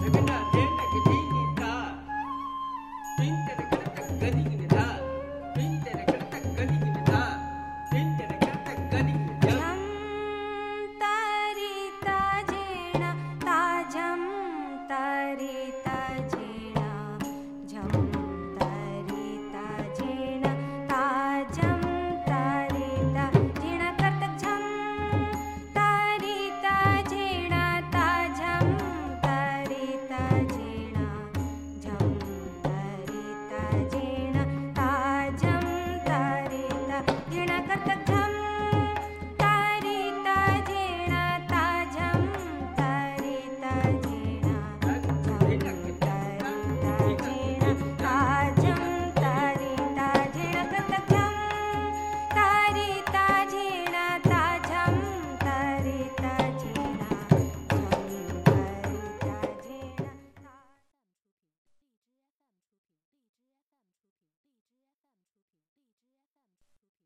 Rebina, Renda, Gedini, Ta, Pinter, Gadi, करता